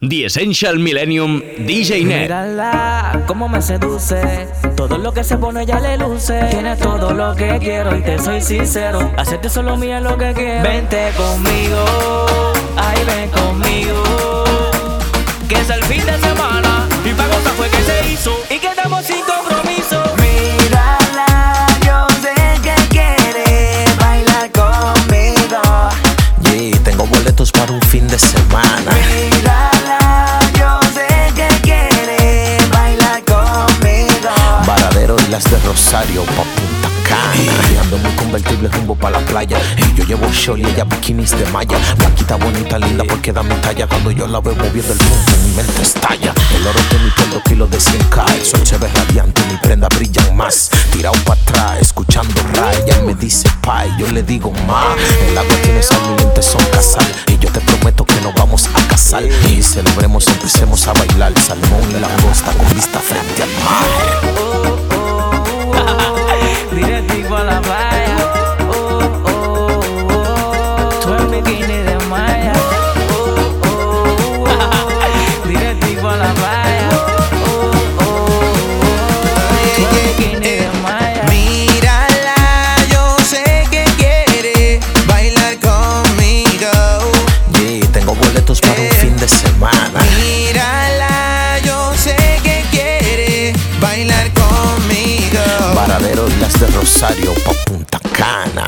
The Essential Millennium DJ Net. Mírala, cómo me seduce. Todo lo que se pone ya le luce. Tiene todo lo que quiero y te soy sincero. Hacerte solo mía lo que quiero. Vente conmigo, ay, ven conmigo. Que es el fin de semana y para gozar fue que se hizo. Y quedamos sin compromiso. Mírala, yo sé que quiere bailar conmigo. Yeah, tengo boletos para un fin de semana. Y las de Rosario pa' Punta Cana. Y ando un convertible rumbo pa' la playa. Y yo llevo short y ella bikinis de malla. Blanquita, bonita, linda porque da mi talla. Cuando yo la veo moviendo el punto, mi mente estalla. El oro de mi piel, dos kilos de 100k. El sol se ve radiante, mi prenda brillan más. Tirado para atrás, escuchando rap. Ella me dice pa' y yo le digo ma. El agua tiene sal, mi lente son casal. Y yo te prometo que nos vamos a casar. Y celebremos, empecemos a bailar. Salmón y langosta con vista frente al mar. Directico a la playa. Varadero y las de Rosario pa' Punta Cana.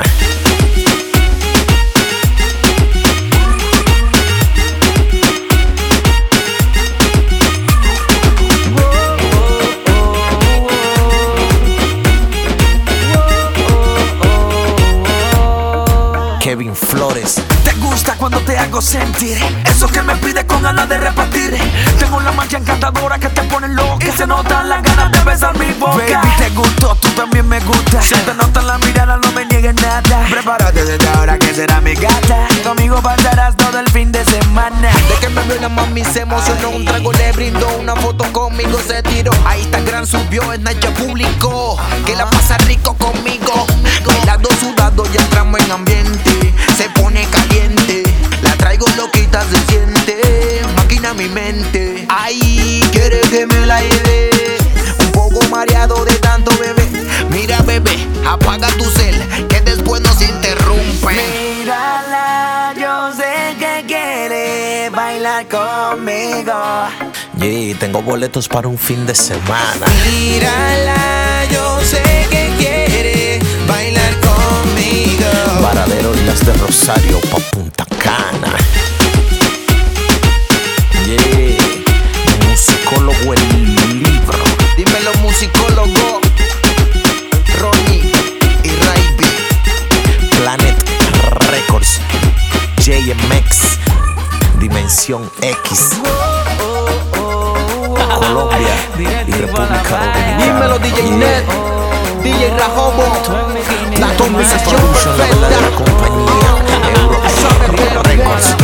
Kevin Flores. Te gusta cuando te hago sentir Eso que me pide con ganas de repartir Tengo la mancha encantadora que te pone loca Y se notan las ganas de besar mi boca Baby, te gustó, tú también me te nota la mirada, no me niegues nada. Prepárate desde ahora que será mi gata. Conmigo pasarás todo el fin de semana. De que me vio la mami se emocionó. Un trago le brindó una foto conmigo se tiró. A Instagram subió en Nacha publicó Que la pasa rico conmigo. Bailando sudado y entramos en ambiente Se pone caliente. La traigo loquita se siente Máquina mi mente. Ay, quiere que me la lleve Un poco mareado de tanto bebé, apaga tu cel Que después nos interrumpe Mírala, yo sé que quiere bailar conmigo. Yeah, tengo boletos para un fin de semana. Mírala, yo sé que quiere bailar conmigo. Varadero y las de Rosario pa' Punta Cana. JMX. Dimensión X. Colombia y República Dominicana. Dímelo, DJ Net. DJ Rajobo. La Production, la verdadera compañía. Euro Records.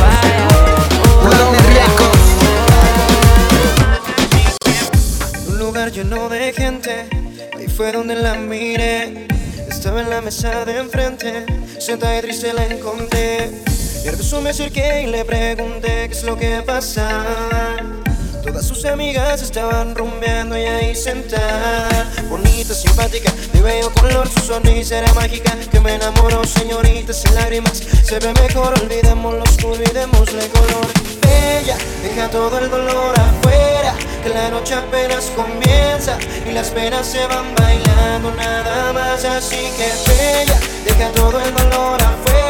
Un lugar lleno de gente, ahí fue donde la miré. Estaba en la mesa de enfrente, sentada y triste la encontré. Nervioso me acerqué y le pregunté qué es lo que pasaba. Todas sus amigas estaban rumbeando y ahí sentada Bonita, simpática, de bello color Su sonrisa era mágica. Que me enamoró Señorita sin lágrimas, se ve mejor Olvidemos lo color. Bella, deja todo el dolor afuera Que la noche apenas comienza Y las penas se van bailando nada más. Así que bella, deja todo el dolor afuera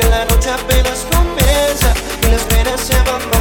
Que la noche apenas comienza Y las penas se van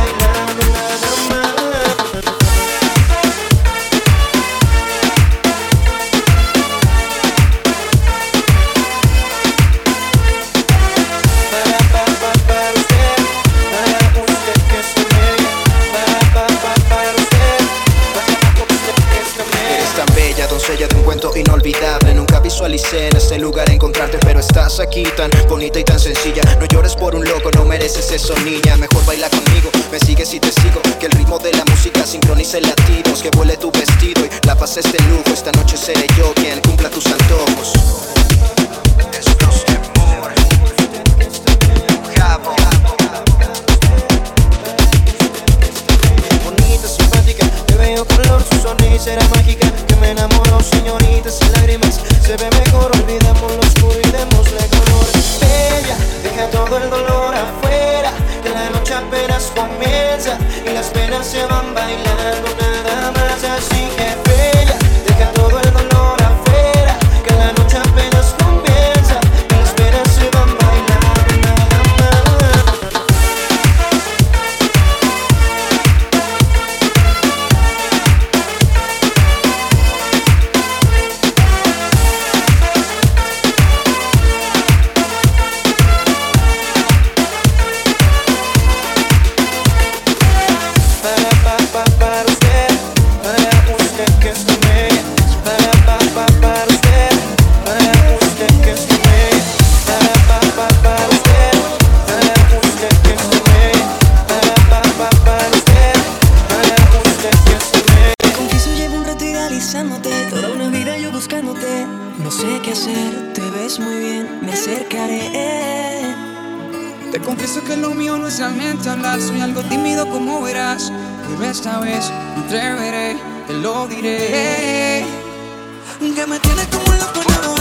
te lo diré. Que me tienes como loco enamorado.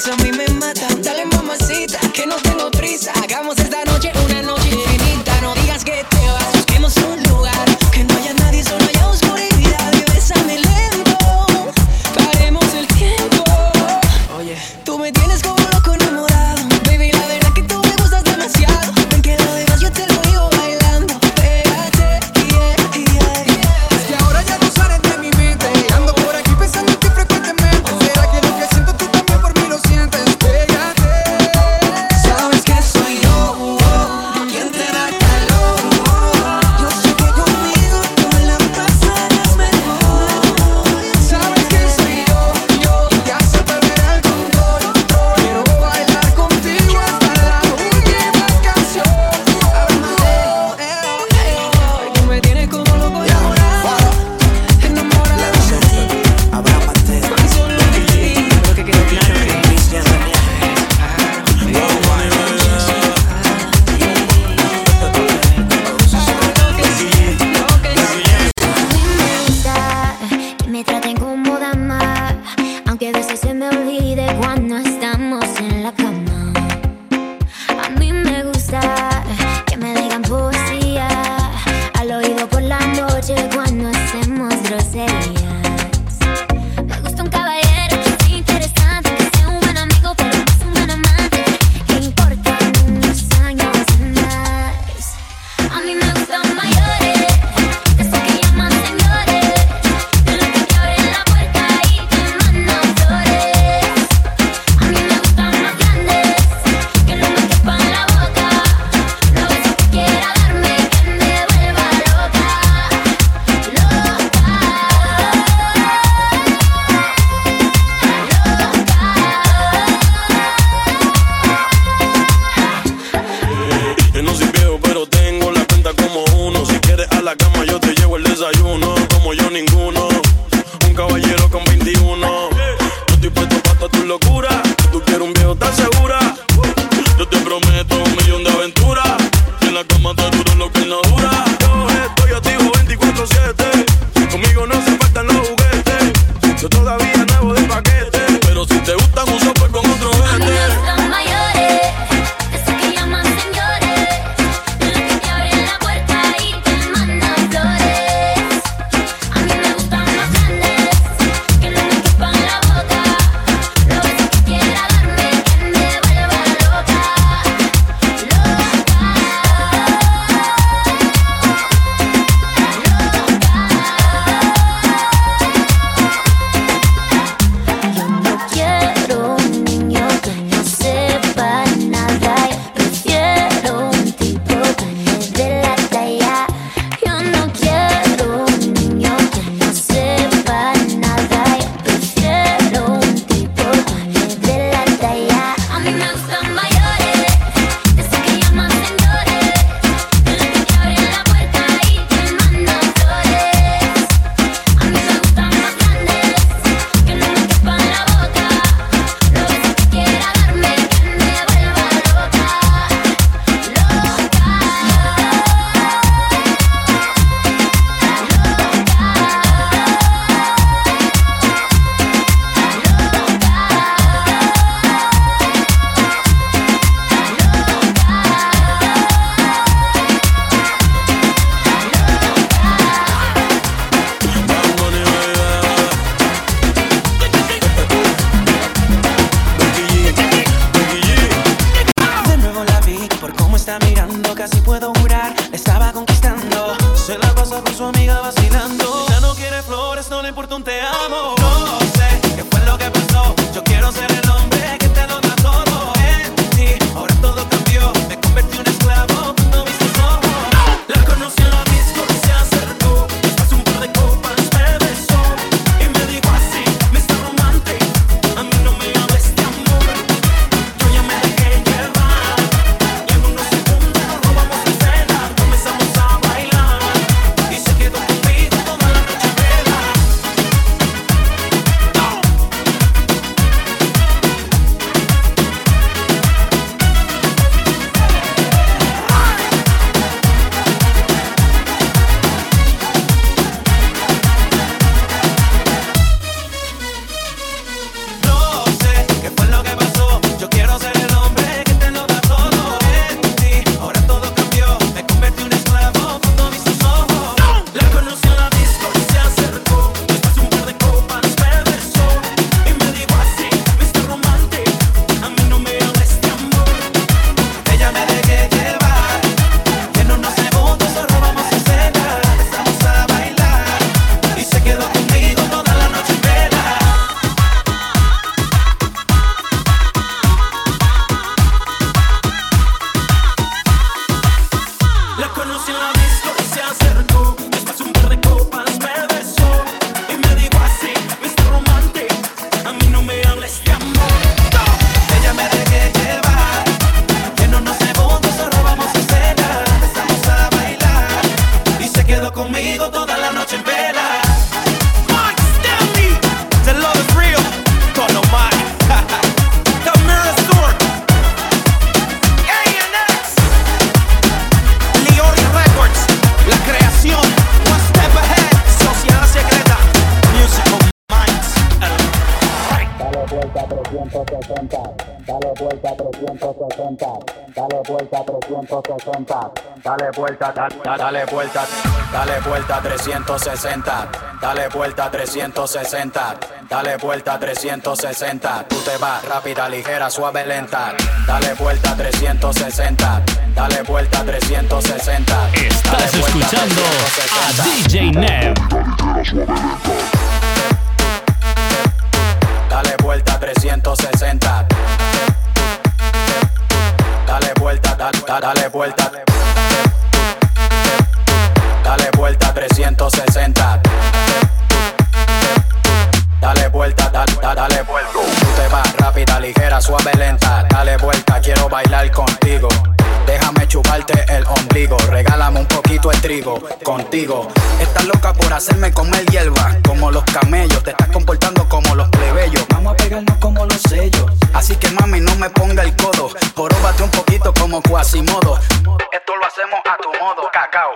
Eso a mí me vuelta 360, dale vuelta 360, dale vuelta 360, dale vuelta, dale vuelta, dale vuelta 360, dale vuelta 360, dale vuelta 360, tú te vas rápida, ligera, suave, lenta, dale vuelta 360, dale vuelta 360. Estás vuelta escuchando a DJ Nev. Dale vuelta 360. Dale vuelta, dale, dale vuelta. Dale vuelta 360 dale vuelta, dale, dale vuelta. Tú te vas rápida, ligera, suave, lenta, dale vuelta, quiero bailar contigo. Déjame chuparte el ombligo, regálame un poquito el trigo contigo. Estás loca por hacerme comer hierba, como los camellos, te estás comportando como los plebeyos. Vamos a pegarnos como los sellos. Así que mami, no me ponga el codo, joróbate un poquito como Quasimodo. Esto lo hacemos a tu modo, cacao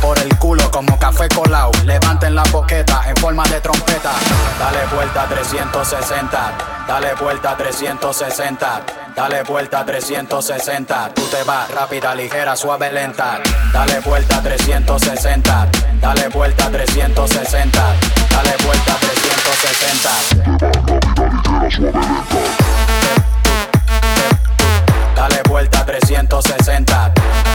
por el culo como café colado. Levanten la boqueta en forma de trompeta. Dale vuelta 360, dale vuelta 360, dale vuelta 360. Tú te vas rápida, ligera, suave, lenta. Dale vuelta 360, dale vuelta 360, dale vuelta 360. Dale vuelta 360.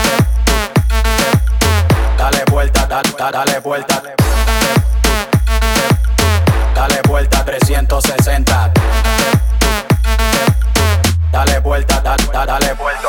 Dale vuelta, da- da- dale vuelta. Dale vuelta 360. Dale vuelta, da- da- dale vuelta.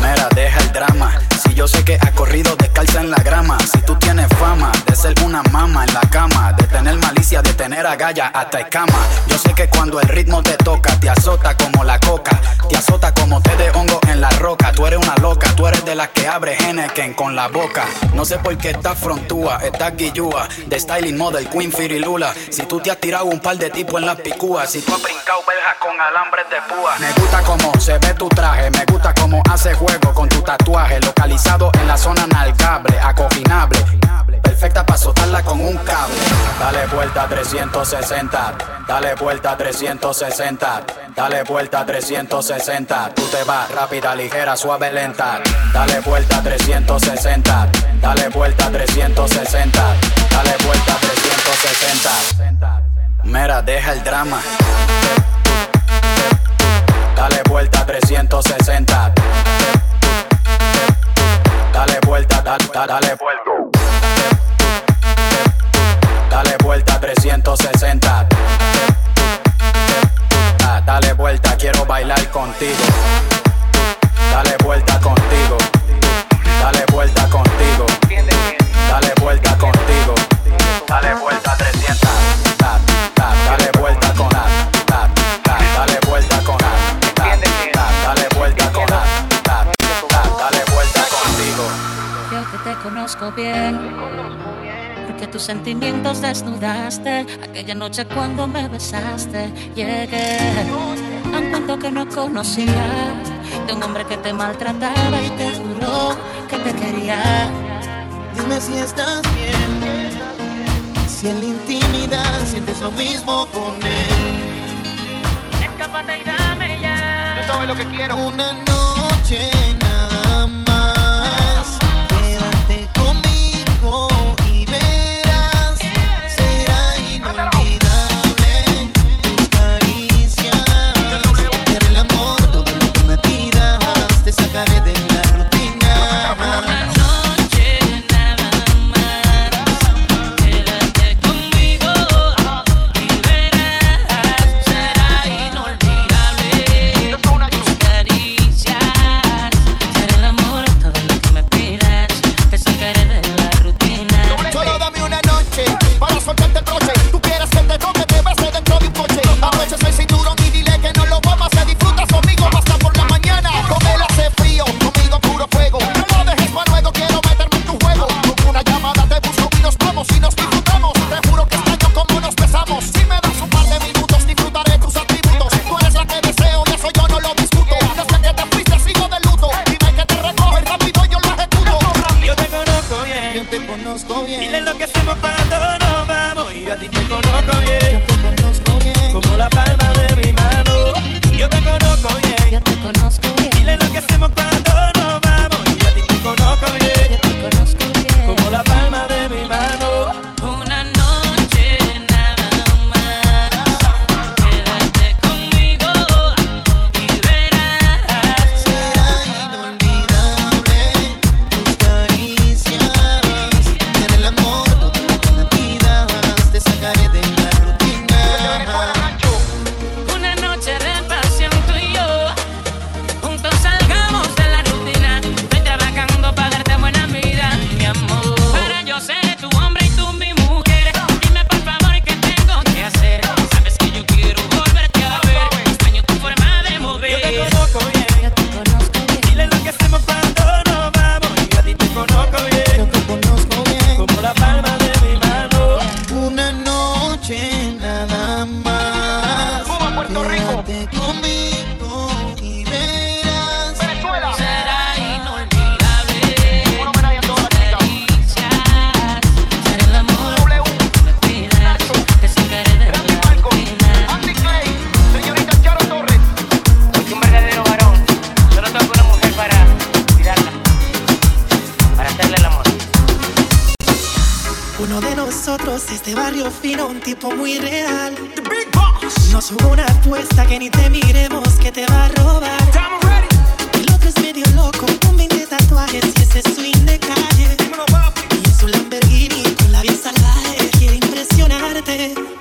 Mira, deja el drama. Si yo sé que has corrido descalza en la grama. Si tú tienes fama de ser una mama en la cama, de tener malicia, de tener agallas hasta escama. Yo sé que cuando el ritmo te toca, te azota como la coca, te azota como té de hongo en la roca. Tú eres una loca, tú eres de las que abre Henneken con la boca. No sé por qué estás frontúa, estás guillúa, de styling model, queen firilula. Si tú te has tirado un par de tipos en las picúas, si tú has brincado verjas con alambres de púa. Me gusta cómo se ve tu traje, me gusta cómo hace juego con tu tatuaje, localizado en la zona nalgable, acoginable. Perfecta para soltarla con un cable. Dale vuelta 360, dale vuelta 360, dale vuelta 360. Tú te vas rápida, ligera, suave, lenta. Dale vuelta 360, dale vuelta 360, dale vuelta 360. Mira, deja el drama. Dale vuelta 360. Dale vuelta, da- da- dale vuelta. Dale vuelta 360. Ah, Dale vuelta, quiero bailar contigo. Dale vuelta contigo. Dale vuelta contigo. Dale vuelta contigo. Dale vuelta 300. Da, da, Dale vuelta con da, Dale vuelta con da, Dale vuelta con da, Dale vuelta contigo. Yo que te conozco bien, porque tus sentimientos desnudaste aquella noche cuando me besaste. Llegué a un punto que no conocía de un hombre que te maltrataba y te juró que te quería. Dime si estás bien, si en la intimidad sientes lo mismo con él. Escápate y dame ya. Yo sabes lo que quiero. Una noche boss es de barrio fino, un tipo muy real. The big boss. No subo una apuesta que ni te miremos que te va a robar. El otro es medio loco, con 20 tatuajes y ese swing de calle. Dímelo, y en su Lamborghini con la bien salvaje quiere impresionarte.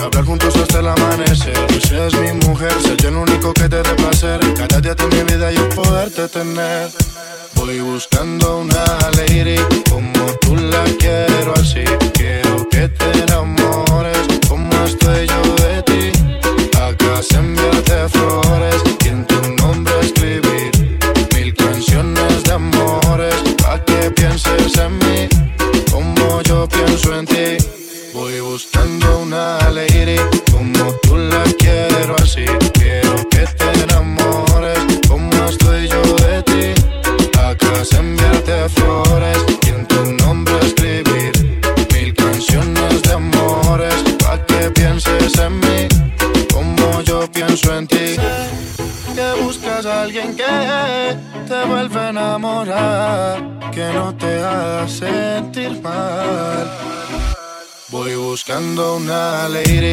Hablar juntos buscando una lady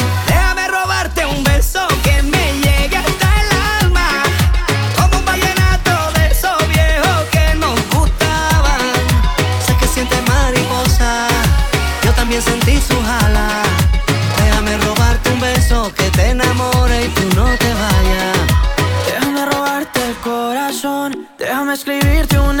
Sentí su jala. Déjame robarte un beso que te enamore y tú no te vayas. Déjame robarte el corazón, déjame escribirte una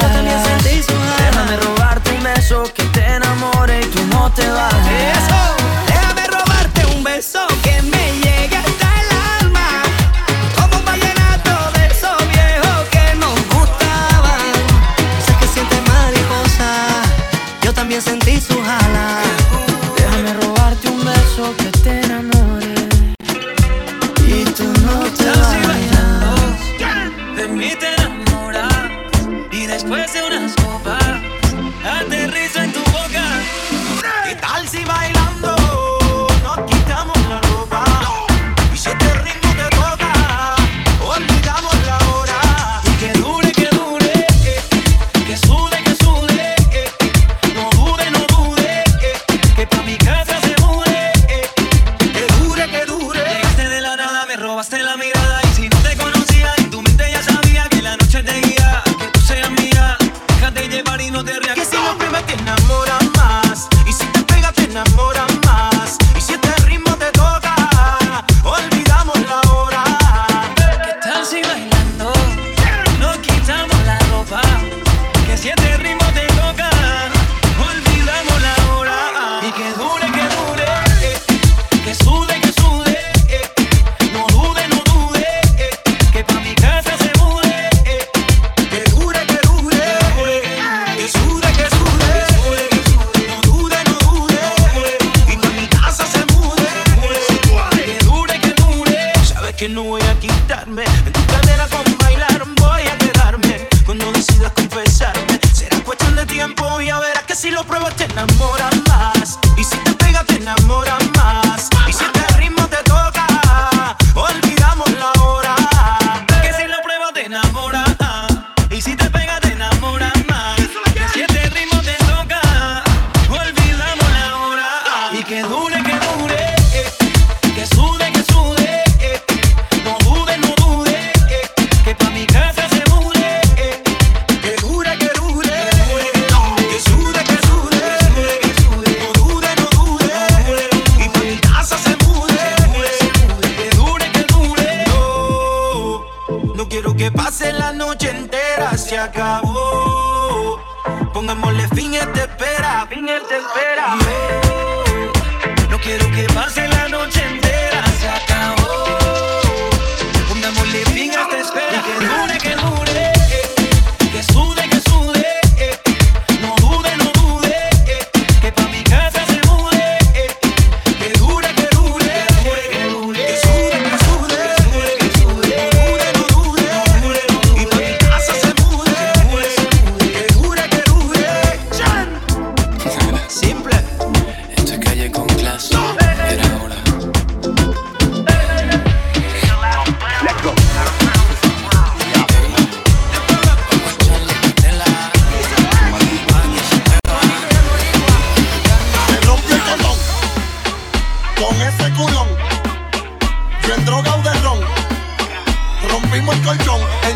sentí sus alas. Déjame robarte un beso que te enamore y tú no te vayas. Déjame robarte un beso que me llegue hasta el alma. Como un vallenato de esos viejos que nos gustaban. Sé que sientes mariposa, también sentí su jala.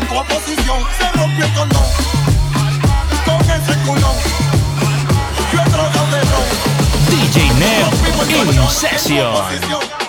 Tu oposición. Se rompió el condón con ese culón. Yo de ron. DJ in en tu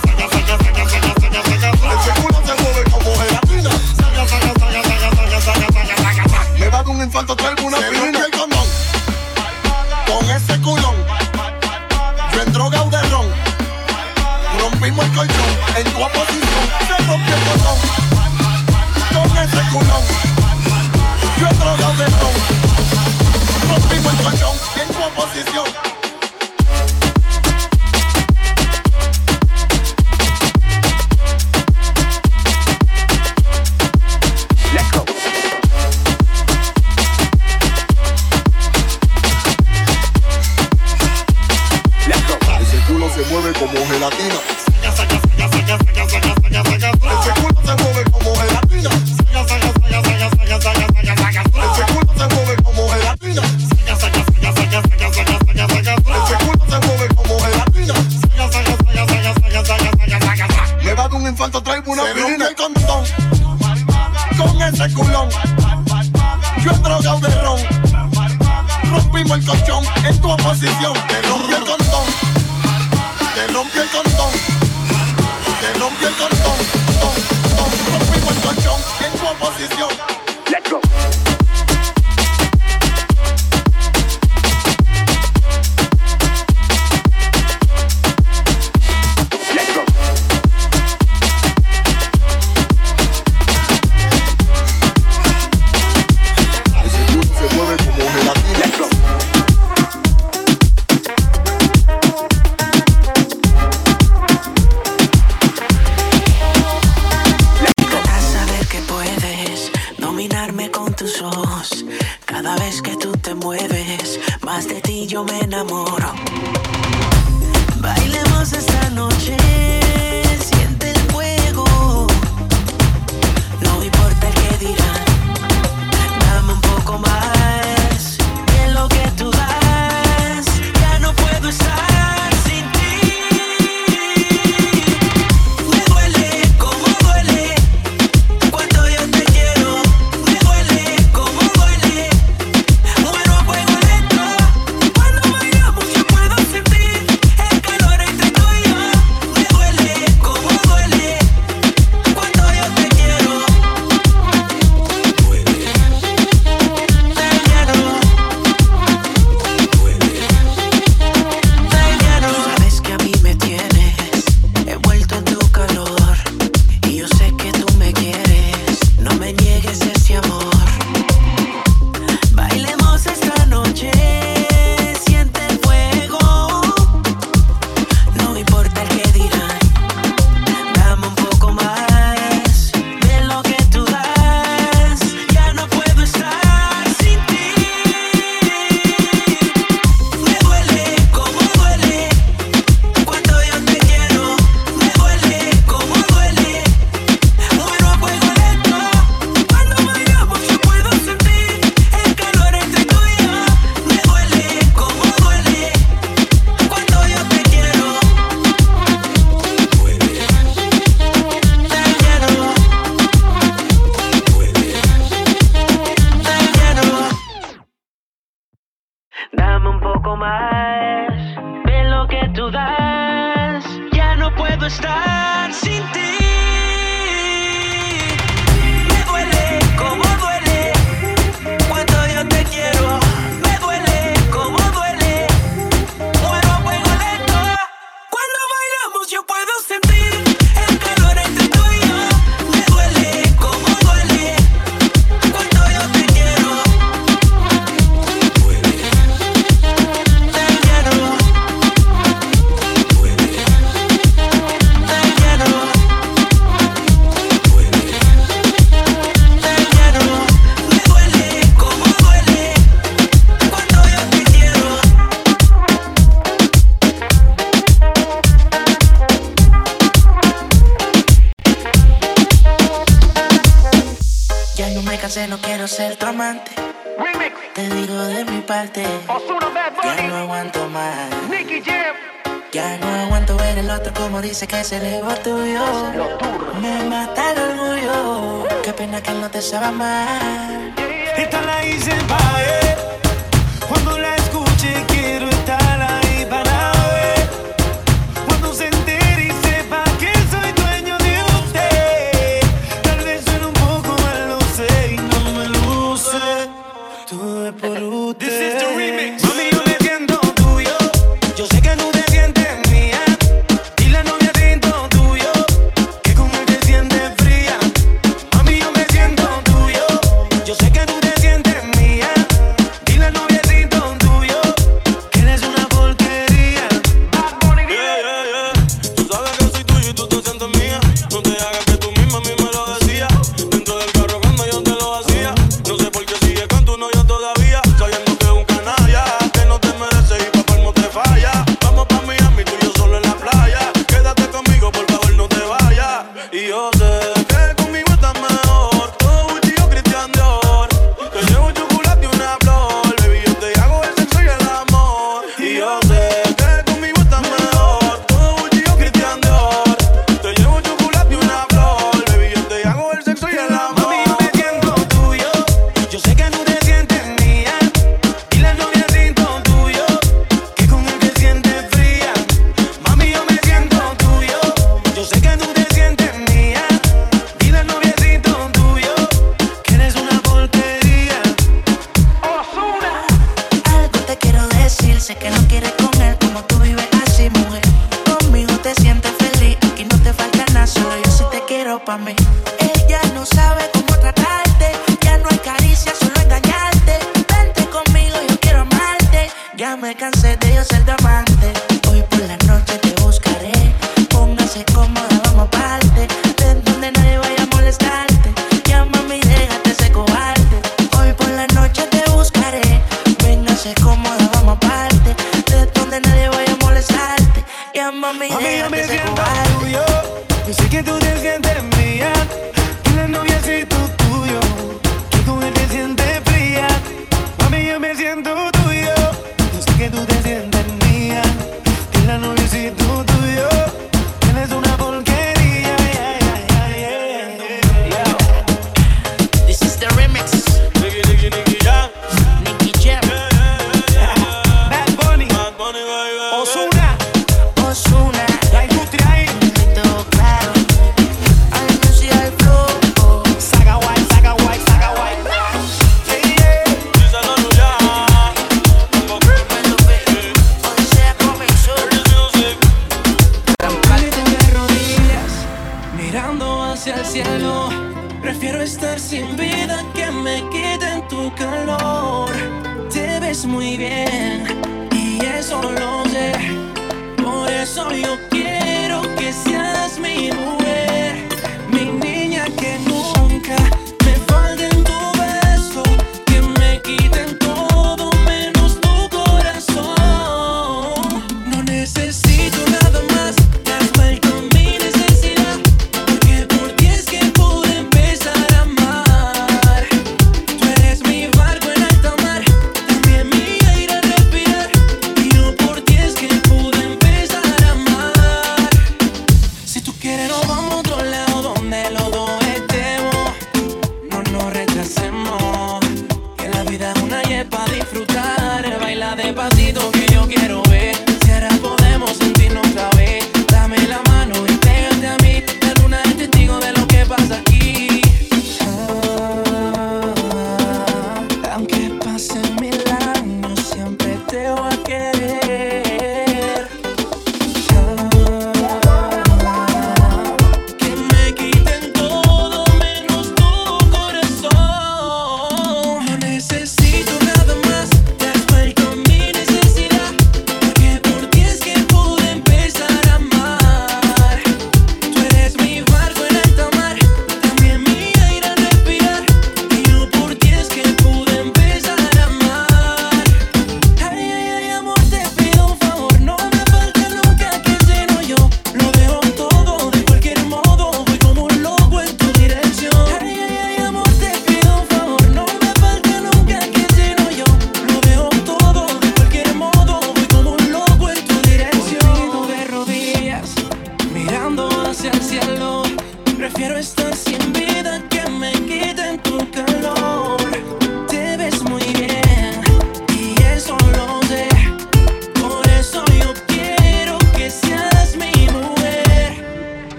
infarto tal posición, en tu oposición. Te rompe el condón, te el condón, te el condón. Rompimos el colchón en tu oposición. Let's go. yo me enamoré. se levanta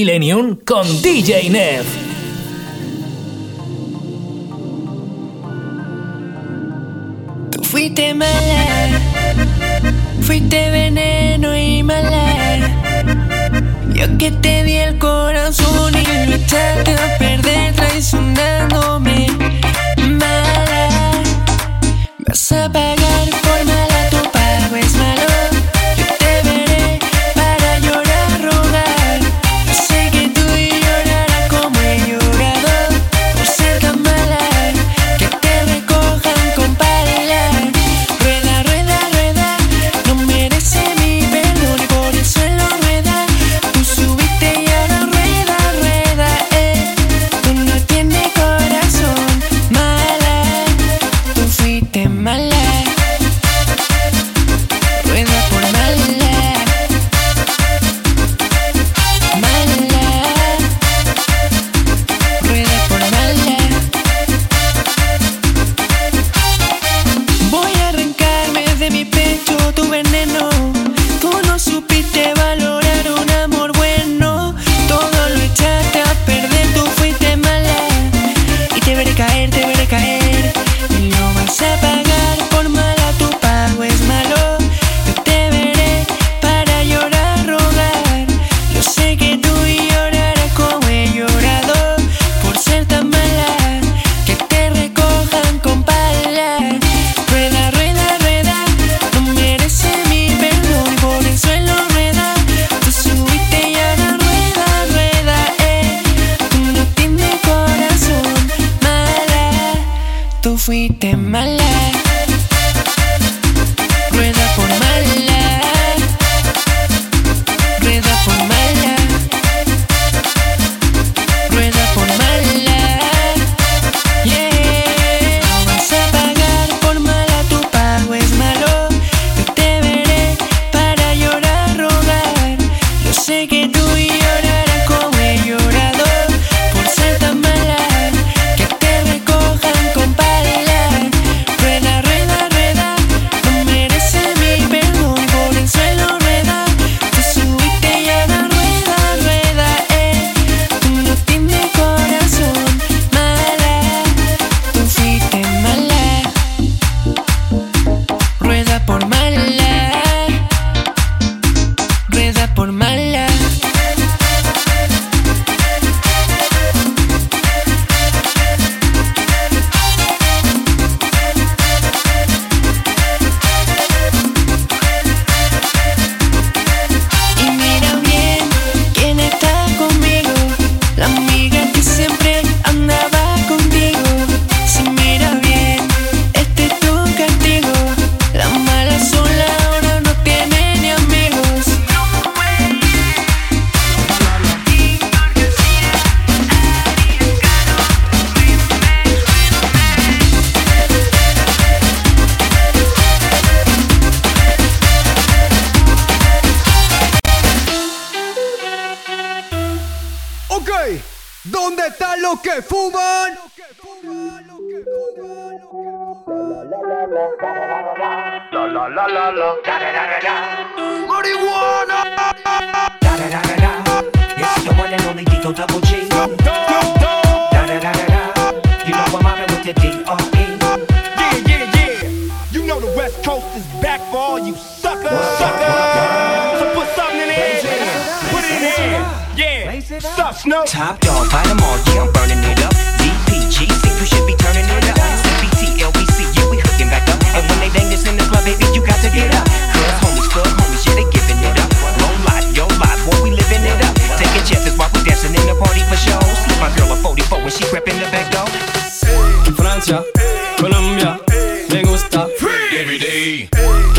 Millennium con DJ Neff. fuiste mala, fuiste veneno y mala. Yo que te di el corazón y lo echaste a perder traicionando.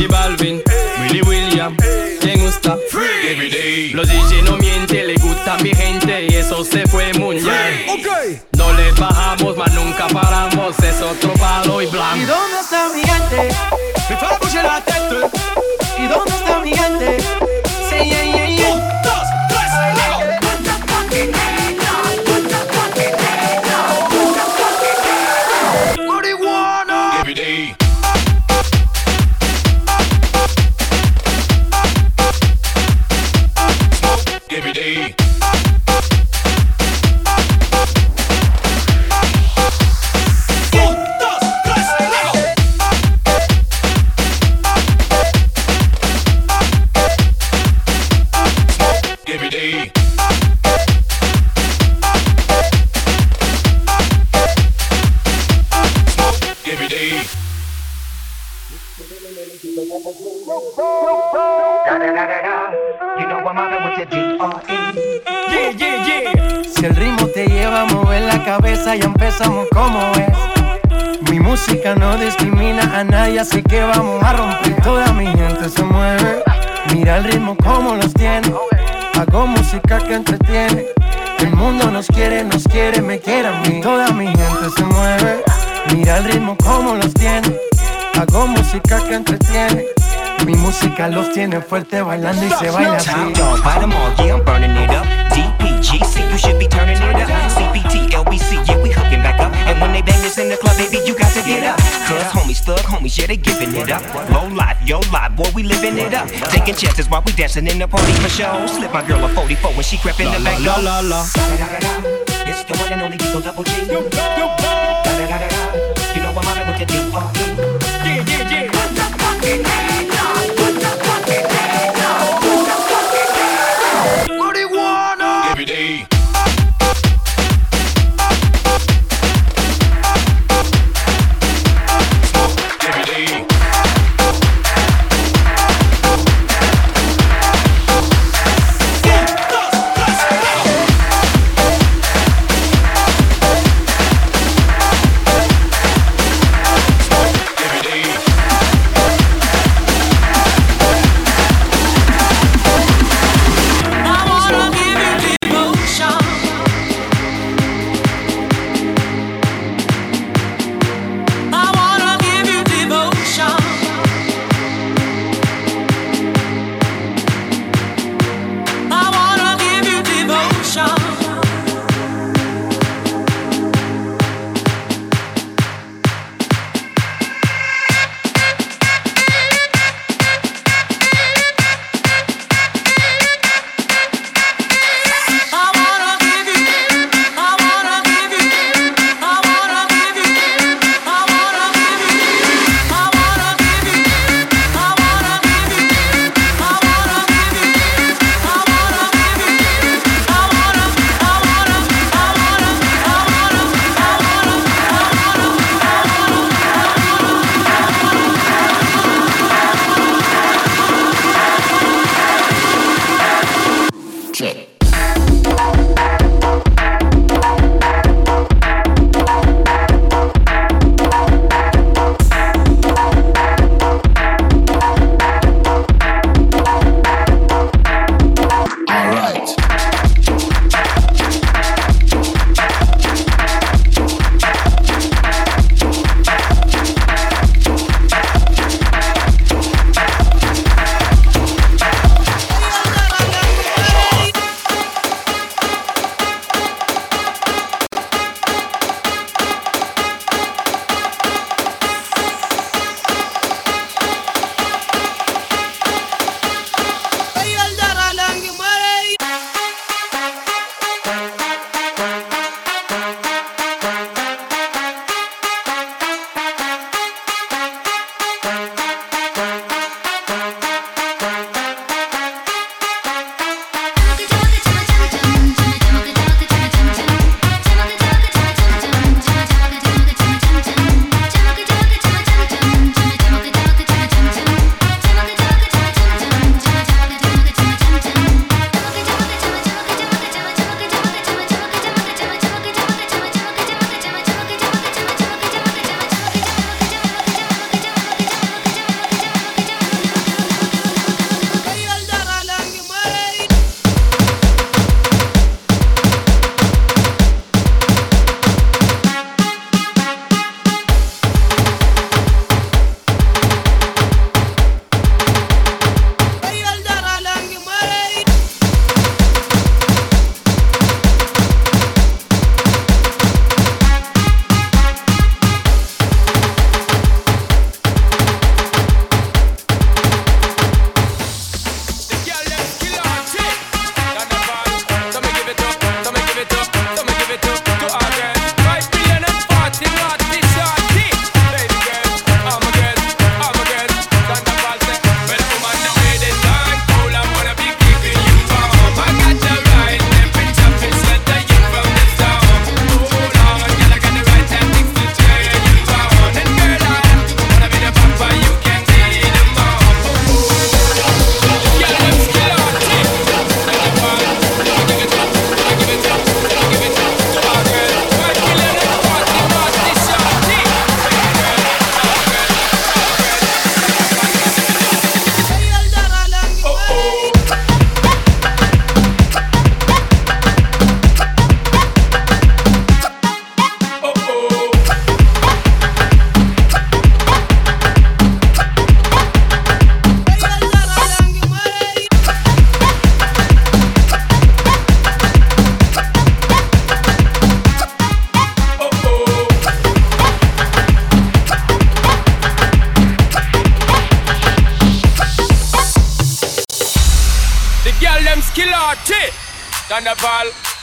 Y Balvin, Willy William, me gusta Everyday Los DJ no mienten, le gusta mi gente y eso se fue muy bien. No le bajamos, mas nunca paramos, es otro música los tiene fuerte bailando y se baila así. Top dog, buy them all, yeah, I'm burning it up. DPGC, you should be turning it up. CPT, LBC, yeah, we hooking back up. And when they bang this in the club, baby, you got to get up. Cause homies, thug homies, yeah, they giving it up. Low lot, yo lot, boy, we living it up. Taking chances while we dancing in the party for show. Slip my girl a 44 when she crept in the back la, door. la, la. It's the one and only Eagle Double G. Marihuana. Everyday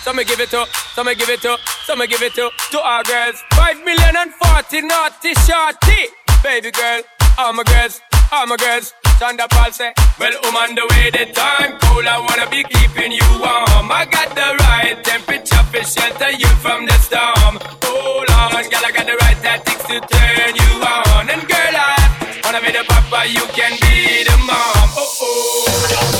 So me give it to, so me give it to, so me give it to, to our girls. Five million and forty naughty shorty. Baby girl, all my girls, all my girls. Thunderball say, Well, I'm on the way, the time cold. I wanna be keeping you warm. I got the right temperature for shelter you from the storm. Hold on, girl, I got the right tactics to turn you on. And girl, I wanna be the papa, you can be the mom. Oh oh,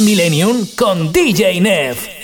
Millennium con DJ Nev.